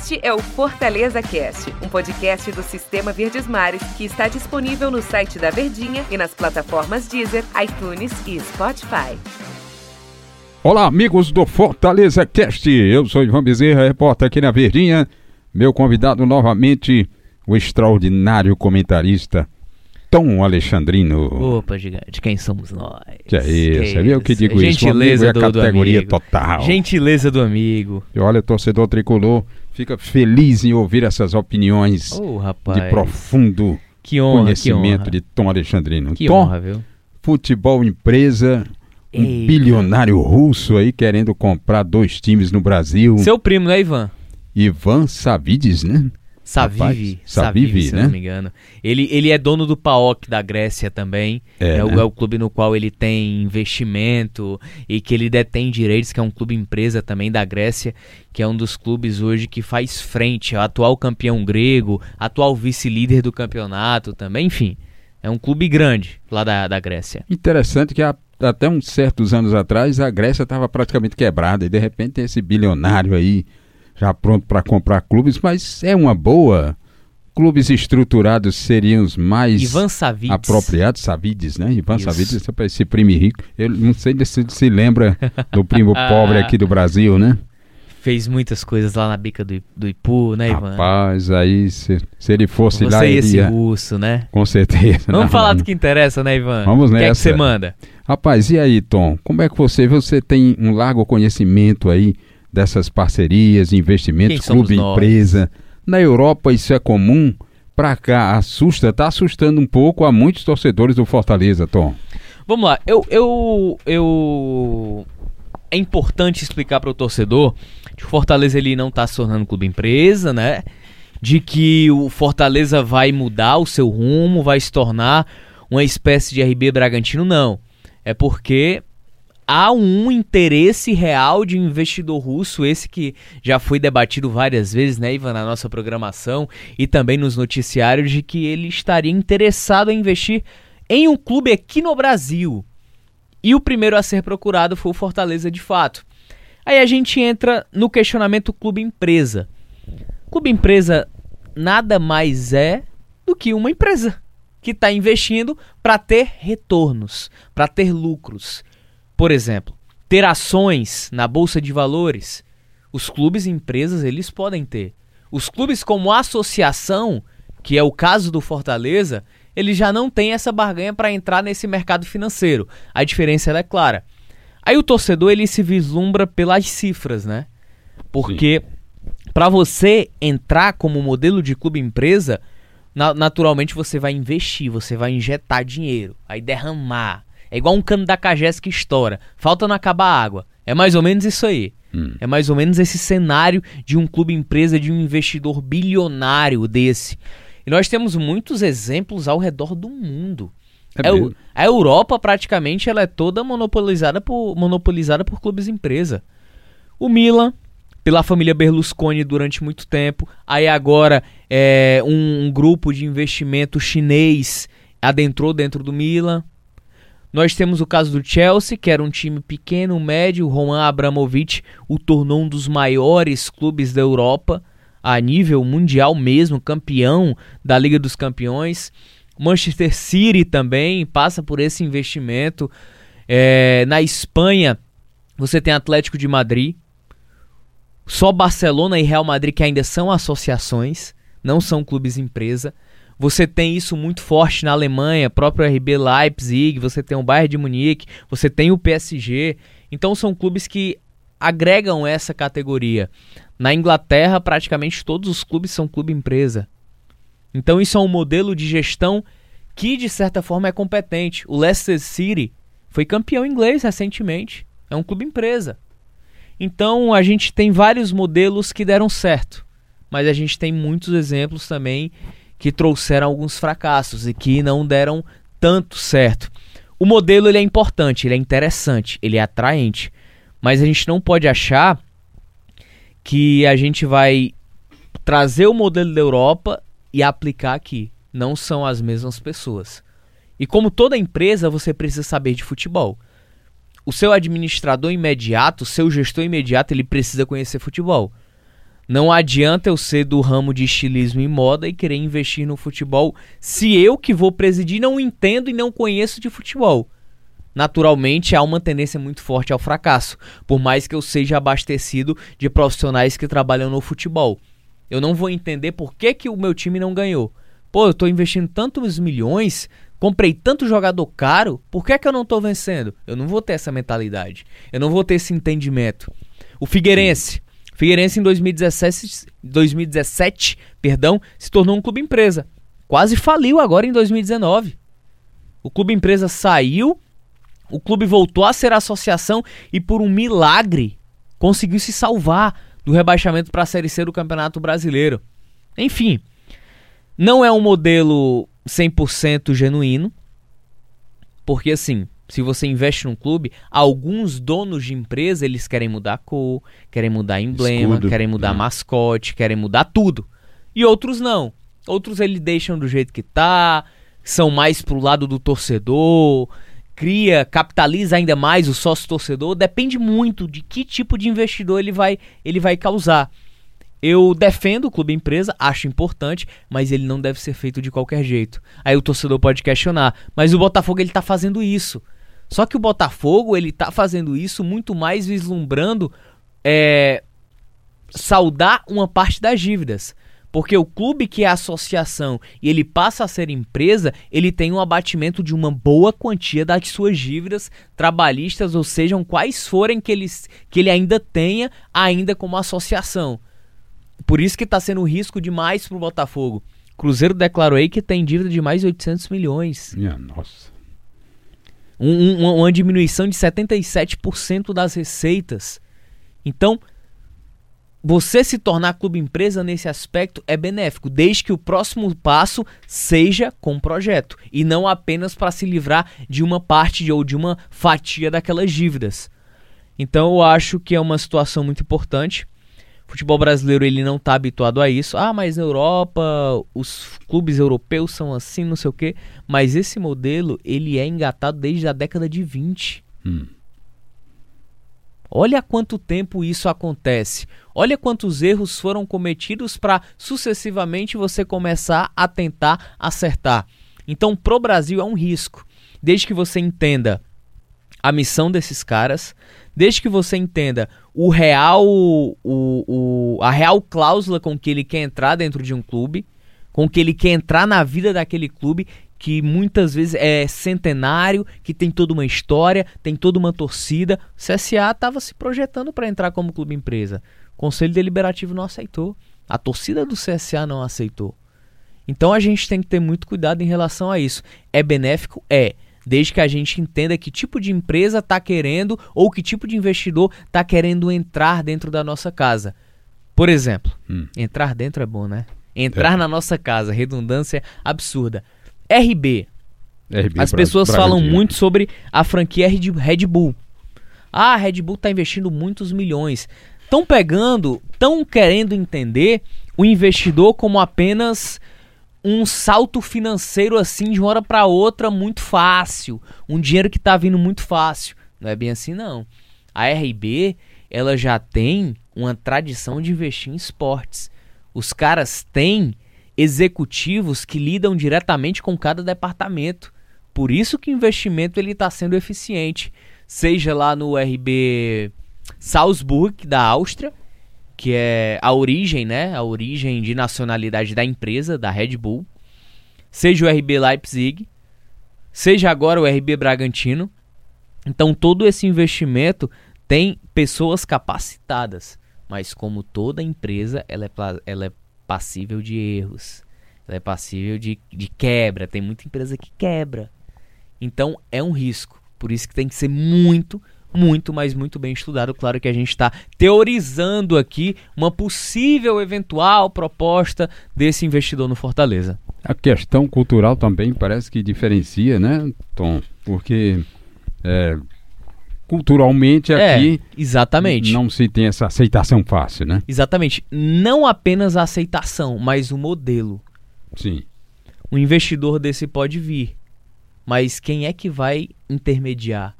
Este é o Fortaleza Cast, um podcast do Sistema Verdes Mares que está disponível no site da Verdinha e nas plataformas Deezer, iTunes e Spotify. Olá, amigos do Fortaleza Cast. Eu sou Ivan Bezerra, repórter aqui na Verdinha. Meu convidado novamente, o extraordinário comentarista Tom Alexandrino. Opa, gigante, quem somos nós? Que é isso, Que é eu que digo Gentileza isso. O amigo é a do, do categoria amigo. total. Gentileza do amigo. E olha, torcedor tricolor, fica feliz em ouvir essas opiniões rapaz. de profundo honra, conhecimento de Tom Alexandrino. Que Tom, honra, viu? futebol empresa, um Eita. bilionário russo aí querendo comprar dois times no Brasil. Seu primo, né, Ivan? Ivan Savides, né? Savivi. Rapaz, Savivi, Savivi, se né? eu não me engano. Ele, ele é dono do PAOK da Grécia também. É, É, o, né? é o clube no qual ele tem investimento e que ele detém direitos, que é um clube empresa também da Grécia, que é um dos clubes hoje que faz frente ao atual campeão grego, atual vice-líder do campeonato também, enfim. É um clube grande lá da, da Grécia. Interessante que há, até uns certos anos atrás a Grécia estava praticamente quebrada e de repente tem esse bilionário aí já pronto para comprar clubes, mas é uma boa. Clubes estruturados seriam os mais Ivan Savic. apropriados, Savides, né? Ivan Isso. Savides, esse primo rico. Eu não sei se se lembra do primo pobre aqui do Brasil, né? Fez muitas coisas lá na bica do, do Ipu, né, Ivan? Rapaz, aí se, se ele fosse lá, Você e ele esse russo, né? com certeza. Vamos Não, falar não. do que interessa, né, Ivan? Vamos O que é que nessa. você manda? Rapaz, e aí, Tom? Como é que você você tem um largo conhecimento aí dessas parcerias, Quem investimentos, somos clube, empresa? Na Europa isso é comum? Pra cá assusta, tá assustando um pouco a muitos torcedores do Fortaleza, Tom. Vamos lá, eu, eu, eu... É importante explicar para o torcedor que o Fortaleza ele não tá se tornando clube empresa, né? De que o Fortaleza vai mudar o seu rumo, vai se tornar uma espécie de RB Bragantino, não. É porque há um interesse real de investidor russo, esse que já foi debatido várias vezes, né, Ivan, na nossa programação e também nos noticiários, de que ele estaria interessado em investir em um clube aqui no Brasil. E o primeiro a ser procurado foi o Fortaleza de fato. Aí a gente entra no questionamento clube-empresa. Clube-empresa nada mais é do que uma empresa que está investindo para ter retornos, para ter lucros. Por exemplo, ter ações na bolsa de valores. Os clubes e empresas eles podem ter. Os clubes como associação, que é o caso do Fortaleza, eles já não têm essa barganha para entrar nesse mercado financeiro. A diferença é clara. Aí o torcedor ele se vislumbra pelas cifras, né? Porque para você entrar como modelo de clube empresa, na- naturalmente você vai investir, você vai injetar dinheiro, vai derramar. É igual um cano da Cagés que estoura. Falta não acabar a água. É mais ou menos isso aí. Hum. É mais ou menos esse cenário de um clube empresa, de um investidor bilionário desse. E nós temos muitos exemplos ao redor do mundo. É É o- a Europa praticamente ela é toda monopolizada por, monopolizada por clubes empresa. O Milan, pela família Berlusconi durante muito tempo. Aí agora é, um, um grupo de investimento chinês adentrou dentro do Milan. Nós temos o caso do Chelsea, que era um time pequeno, médio. O Roman Abramovich o tornou um dos maiores clubes da Europa, a nível mundial mesmo, campeão da Liga dos Campeões. Manchester City também passa por esse investimento. É, na Espanha, você tem Atlético de Madrid. Só Barcelona e Real Madrid que ainda são associações, não são clubes empresa. Você tem isso muito forte na Alemanha, próprio RB Leipzig, você tem o Bayern de Munique, você tem o PSG. Então são clubes que agregam essa categoria. Na Inglaterra, praticamente todos os clubes são clube empresa. Então isso é um modelo de gestão que de certa forma é competente. O Leicester City foi campeão inglês recentemente. É um clube empresa. Então a gente tem vários modelos que deram certo, mas a gente tem muitos exemplos também que trouxeram alguns fracassos e que não deram tanto certo. O modelo ele é importante, ele é interessante, ele é atraente, mas a gente não pode achar que a gente vai trazer o modelo da Europa e aplicar aqui. Não são as mesmas pessoas. E como toda empresa, você precisa saber de futebol. O seu administrador imediato, o seu gestor imediato, ele precisa conhecer futebol. Não adianta eu ser do ramo de estilismo e moda e querer investir no futebol se eu que vou presidir não entendo e não conheço de futebol. Naturalmente há uma tendência muito forte ao fracasso, por mais que eu seja abastecido de profissionais que trabalham no futebol. Eu não vou entender por que, que o meu time não ganhou. Pô, eu estou investindo tantos milhões, comprei tanto jogador caro, por que, que eu não estou vencendo? Eu não vou ter essa mentalidade. Eu não vou ter esse entendimento. O Figueirense. Figueirense em 2017, 2017 perdão, se tornou um clube empresa. Quase faliu agora em 2019. O clube empresa saiu o clube voltou a ser associação e por um milagre conseguiu se salvar do rebaixamento para a Série C do Campeonato Brasileiro. Enfim, não é um modelo 100% genuíno, porque assim, se você investe num clube, alguns donos de empresa, eles querem mudar a cor, querem mudar emblema, Escudo, querem mudar né? mascote, querem mudar tudo. E outros não. Outros eles deixam do jeito que tá, são mais pro lado do torcedor, cria, capitaliza ainda mais o sócio torcedor, depende muito de que tipo de investidor ele vai, ele vai causar. Eu defendo o clube empresa, acho importante, mas ele não deve ser feito de qualquer jeito. Aí o torcedor pode questionar, mas o Botafogo ele tá fazendo isso. Só que o Botafogo ele tá fazendo isso muito mais vislumbrando é, saldar uma parte das dívidas. Porque o clube que é associação e ele passa a ser empresa, ele tem um abatimento de uma boa quantia das suas dívidas trabalhistas, ou sejam quais forem que ele, que ele ainda tenha ainda como associação. Por isso que está sendo um risco demais para o Botafogo. Cruzeiro declarou aí que tem dívida de mais de 800 milhões. Minha nossa. Um, um, uma diminuição de 77% das receitas. Então, você se tornar clube empresa nesse aspecto é benéfico, desde que o próximo passo seja com o projeto e não apenas para se livrar de uma parte de, ou de uma fatia daquelas dívidas. Então eu acho que é uma situação muito importante. Futebol brasileiro ele não está habituado a isso. Ah, mas na Europa os clubes europeus são assim, não sei o quê. Mas esse modelo ele é engatado desde a década de 20. Hum. Olha quanto tempo isso acontece. Olha quantos erros foram cometidos para sucessivamente você começar a tentar acertar. Então, pro Brasil é um risco. Desde que você entenda a missão desses caras, desde que você entenda o real, o, o, a real cláusula com que ele quer entrar dentro de um clube, com que ele quer entrar na vida daquele clube que muitas vezes é centenário, que tem toda uma história, tem toda uma torcida. O CSA estava se projetando para entrar como clube empresa. O Conselho Deliberativo não aceitou. A torcida do CSA não aceitou. Então a gente tem que ter muito cuidado em relação a isso. É benéfico? É. Desde que a gente entenda que tipo de empresa está querendo ou que tipo de investidor está querendo entrar dentro da nossa casa. Por exemplo, hum. entrar dentro é bom, né? Entrar é. na nossa casa, redundância absurda. RB. RB As pessoas falam muito sobre a franquia Red Bull. Ah, a Red Bull está investindo muitos milhões. Estão pegando, estão querendo entender o investidor como apenas um salto financeiro assim de uma hora para outra muito fácil, um dinheiro que está vindo muito fácil. Não é bem assim não. A RB, ela já tem uma tradição de investir em esportes. Os caras têm executivos que lidam diretamente com cada departamento. Por isso que o investimento ele está sendo eficiente, seja lá no RB Salzburg da Áustria, que é a origem, né, a origem de nacionalidade da empresa, da Red Bull, seja o RB Leipzig, seja agora o RB Bragantino. Então todo esse investimento tem pessoas capacitadas, mas como toda empresa, ela é, ela é passível de erros. Ela é passível de, de quebra. Tem muita empresa que quebra. Então é um risco. Por isso que tem que ser muito, muito, mas muito bem estudado. Claro que a gente está teorizando aqui uma possível eventual proposta desse investidor no Fortaleza. A questão cultural também parece que diferencia, né, Tom? Porque é, culturalmente é, aqui é, exatamente. não se tem essa aceitação fácil, né? Exatamente. Não apenas a aceitação, mas o modelo. Sim. Um investidor desse pode vir, mas quem é que vai intermediar?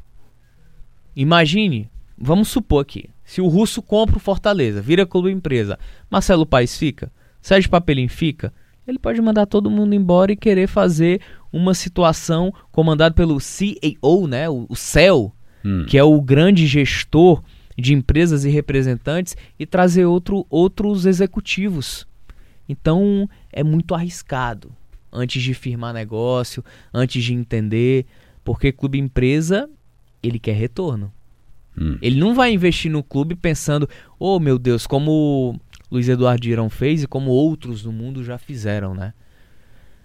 Imagine, vamos supor aqui, Se o Russo compra o Fortaleza, vira clube empresa, Marcelo Paes fica, Sérgio Papelim fica, ele pode mandar todo mundo embora e querer fazer uma situação comandada pelo CEO, né, o, o CEL, hum. que é o grande gestor de empresas e representantes, e trazer outro, outros executivos. Então é muito arriscado antes de firmar negócio, antes de entender, porque clube empresa ele quer retorno. Hum. Ele não vai investir no clube pensando, oh meu Deus, como Luiz Eduardo Girão fez e como outros no mundo já fizeram, né?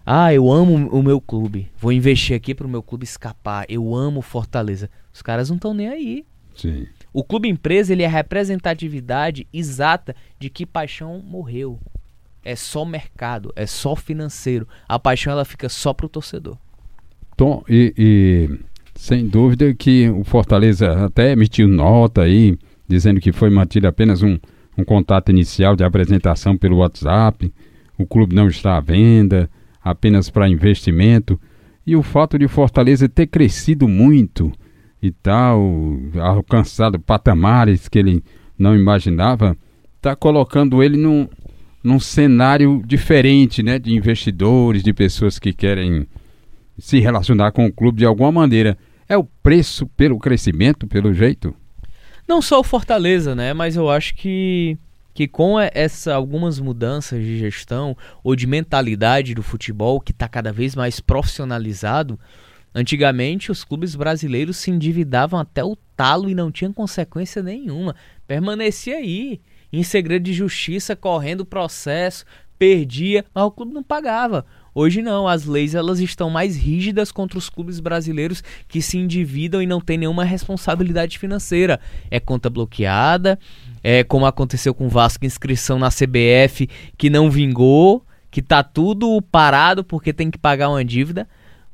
Ah, eu amo o meu clube. Vou investir aqui para o meu clube escapar. Eu amo Fortaleza. Os caras não estão nem aí. Sim. O clube empresa ele é a representatividade exata de que paixão morreu. É só mercado, é só financeiro. A paixão ela fica só pro torcedor. Tom, e, e sem dúvida que o Fortaleza até emitiu nota aí, dizendo que foi mantido apenas um, um contato inicial de apresentação pelo WhatsApp, o clube não está à venda, apenas para investimento. E o fato de Fortaleza ter crescido muito e tal, alcançado patamares que ele não imaginava, está colocando ele num, num cenário diferente né, de investidores, de pessoas que querem se relacionar com o clube de alguma maneira. É o preço pelo crescimento, pelo jeito? Não só o Fortaleza, né? Mas eu acho que, que com essa algumas mudanças de gestão ou de mentalidade do futebol que está cada vez mais profissionalizado, antigamente os clubes brasileiros se endividavam até o talo e não tinham consequência nenhuma. Permanecia aí, em segredo de justiça, correndo processo, perdia, mas o clube não pagava. Hoje não, as leis elas estão mais rígidas contra os clubes brasileiros que se endividam e não têm nenhuma responsabilidade financeira. É conta bloqueada, é como aconteceu com o Vasco, inscrição na CBF que não vingou, que tá tudo parado porque tem que pagar uma dívida.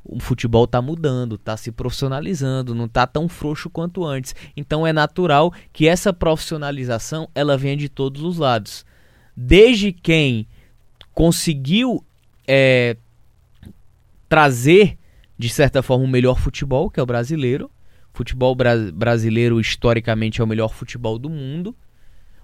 O futebol está mudando, está se profissionalizando, não está tão frouxo quanto antes. Então é natural que essa profissionalização ela venha de todos os lados. Desde quem conseguiu é, trazer, de certa forma, o melhor futebol, que é o brasileiro. Futebol bra brasileiro, historicamente, é o melhor futebol do mundo.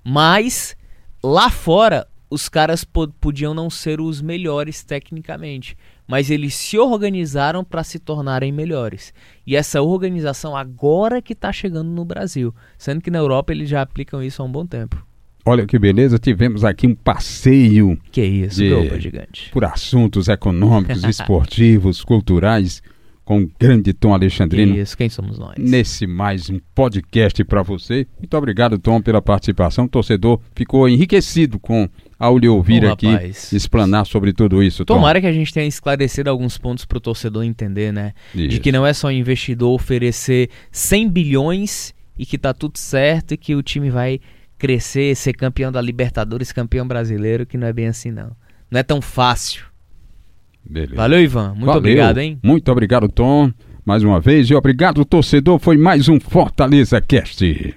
Mas, lá fora, os caras podiam não ser os melhores tecnicamente, mas eles se organizaram para se tornarem melhores. E essa organização agora que está chegando no Brasil, sendo que na Europa eles já aplicam isso há um bom tempo. Olha que beleza, tivemos aqui um passeio. Que isso, de, gigante. Por assuntos econômicos, esportivos, culturais, com o grande Tom Alexandrino. Que isso, quem somos nós? Nesse mais um podcast para você. Muito obrigado, Tom, pela participação. O torcedor ficou enriquecido com ao lhe ouvir oh, aqui rapaz. explanar sobre tudo isso. Tom. Tomara que a gente tenha esclarecido alguns pontos para o torcedor entender, né? Isso. De que não é só investidor oferecer 100 bilhões e que tá tudo certo e que o time vai crescer, ser campeão da Libertadores, campeão brasileiro, que não é bem assim não. Não é tão fácil. Beleza. Valeu, Ivan. Muito Valeu. obrigado, hein? Muito obrigado, Tom. Mais uma vez. E obrigado, torcedor. Foi mais um Fortaleza Cast.